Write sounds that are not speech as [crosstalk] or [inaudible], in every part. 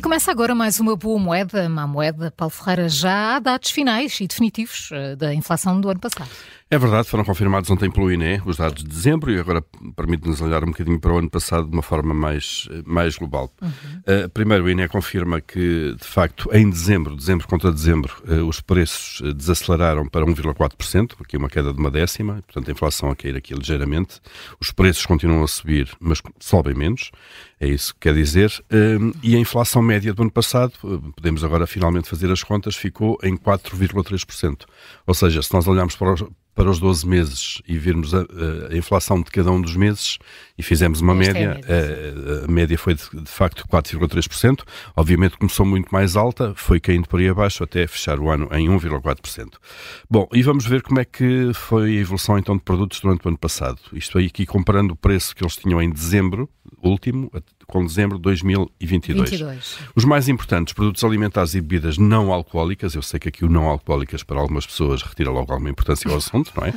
E começa agora mais uma boa moeda, má moeda. Paulo Ferreira, já há dados finais e definitivos eh, da inflação do ano passado. É verdade, foram confirmados ontem pelo INE os dados de dezembro e agora permite-nos olhar um bocadinho para o ano passado de uma forma mais, mais global. Uhum. Uh, primeiro, o INE confirma que, de facto, em dezembro, dezembro contra dezembro, uh, os preços desaceleraram para 1,4%, aqui uma queda de uma décima, portanto a inflação a cair aqui ligeiramente. Os preços continuam a subir, mas sobem menos, é isso que quer dizer. Uh, e a inflação média do ano passado, podemos agora finalmente fazer as contas, ficou em 4,3%. Ou seja, se nós olharmos para os para os 12 meses e virmos a, a, inflação de cada um dos meses e fizemos uma Esta média, é a, média. a, média foi de, de facto 4,3%. Obviamente começou muito mais alta, foi caindo por aí abaixo até fechar o ano em 1,4%. Bom, e vamos ver como é que foi a evolução então de produtos durante o ano passado. Isto aí aqui comparando o preço que eles tinham em dezembro último com dezembro de 2022. 22. Os mais importantes, produtos alimentares e bebidas não alcoólicas, eu sei que aqui o não alcoólicas para algumas pessoas retira logo alguma importância ao assunto, não é?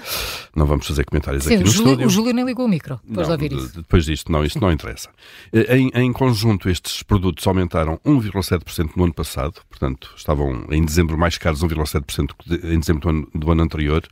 Não vamos fazer comentários Sim, aqui no Júlio, estúdio. O Júlio nem ligou o micro depois não, de ouvir isso. Depois disto, não, isso não interessa. Eh, em, em conjunto, estes produtos aumentaram 1,7% no ano passado, portanto, estavam em dezembro mais caros 1,7% em dezembro do ano, do ano anterior.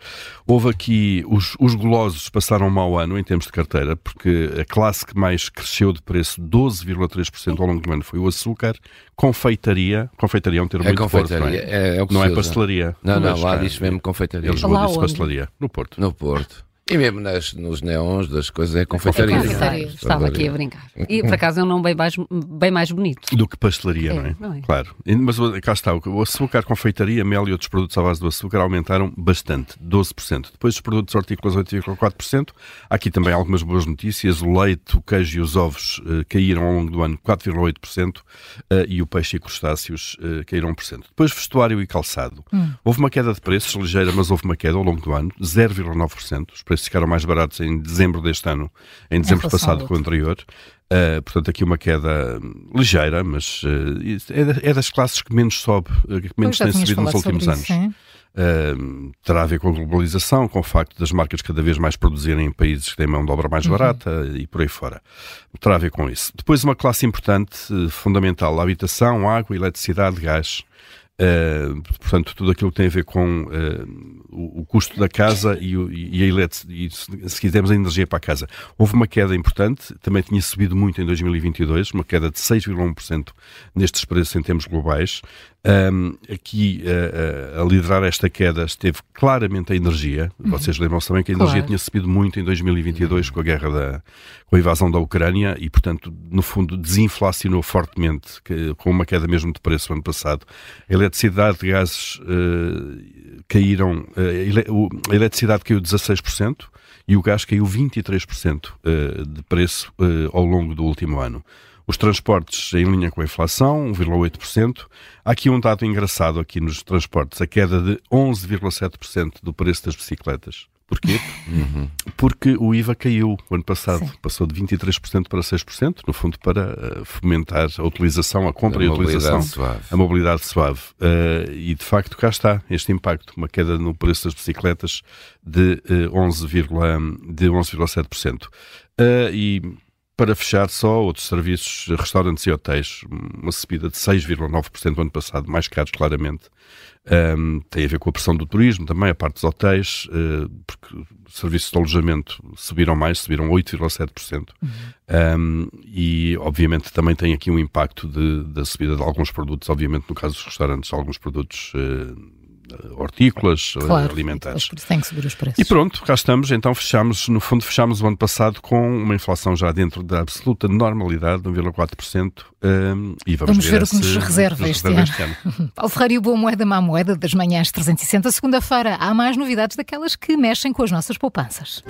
Houve aqui, os, os golosos passaram um mau ano em termos de carteira, porque a classe que mais cresceu de preço, 12 12,3% ao longo do ano foi o açúcar, confeitaria, confeitaria é um termo é muito confeitaria, forte, não é? é, é não é pastelaria. Não, não, lá diz mesmo confeitaria. Eles lá disse pastelaria, no Porto. No Porto. E mesmo nas, nos neões das coisas é confeitaria. É confeitaria. Estava aqui a brincar. E por acaso é um nome bem mais, bem mais bonito. Do que pastelaria, é, não, é? não, é? Claro. Mas cá está, o açúcar, confeitaria, mel e outros produtos à base do açúcar aumentaram bastante, 12%. Depois os produtos hortícolas, 8,4%. Há aqui também algumas boas notícias. O leite, o queijo e os ovos eh, caíram ao longo do ano 4,8% eh, e o peixe e crustáceos eh, caíram 1%. Depois vestuário e calçado. Hum. Houve uma queda de preços, ligeira, mas houve uma queda ao longo do ano, 0,9%. Os preços ficaram mais baratos em dezembro deste ano, em dezembro passado que o anterior. Uh, portanto, aqui uma queda ligeira, mas uh, é, das classes que menos sobe, que menos tem subido nos últimos anos. Uh, terá a ver com a globalização, com o facto das marcas cada vez mais produzirem em países que têm mão de obra mais uhum. barata e por aí fora. Terá a ver com isso. Depois, uma classe importante, fundamental: a habitação, água, eletricidade, gás. Uh, portanto, tudo aquilo que tem a ver com uh, o, o, custo da casa e, o, e a eletricidade, se quisermos a energia para a casa. Houve uma queda importante, também tinha subido muito em 2022, uma queda de 6,1% nestes preços em termos globais. Um, aqui uh, a liderar esta queda esteve claramente a energia. Uhum. Vocês lembram-se também que a energia claro. tinha subido muito em 2022 uhum. com a guerra da com a invasão da Ucrânia e, portanto, no fundo, desinflacionou fortemente, que, com uma queda mesmo de preço no ano passado. A eletricidade e gases uh, caíram, uh, a eletricidade caiu 16% e o gás caiu 23% de preço ao longo do último ano. Os transportes em linha com a inflação, 1,8%. Há aqui um dado engraçado aqui nos transportes, a queda de 11,7% do preço das bicicletas. Porquê? Uhum. Porque o IVA caiu o ano passado, Sim. passou de 23% para 6%, no fundo para uh, fomentar a utilização, a compra a e a utilização, suave. a mobilidade suave. Uh, e de facto cá está este impacto, uma queda no preço das bicicletas de uh, 11,7%. Uh, e para fechar só, outros serviços, restaurantes e hotéis, uma subida de 6,9% no ano passado, mais caros claramente. Um, tem a ver com a pressão do turismo também, a parte dos hotéis, uh, porque serviços de alojamento subiram mais, subiram 8,7%. Uhum. Um, e, obviamente, também tem aqui um impacto de, da subida de alguns produtos, obviamente, no caso dos restaurantes, alguns produtos. Uh, hortícolas, eh, claro, alimentares. Por isso tem que subir os preços. E pronto, cá estamos. Então fechamos, no fundo, fechamos o ano passado com uma inflação já dentro da absoluta normalidade, de 1,4%. Um, e vamos, vamos ver, ver o que nos reserva, este, ano. este ano. [laughs] Paulo Ferreira e o Boa Moeda, Má Moeda, das manhãs 360, segunda-feira. Há mais novidades daquelas que mexem com as nossas poupanças.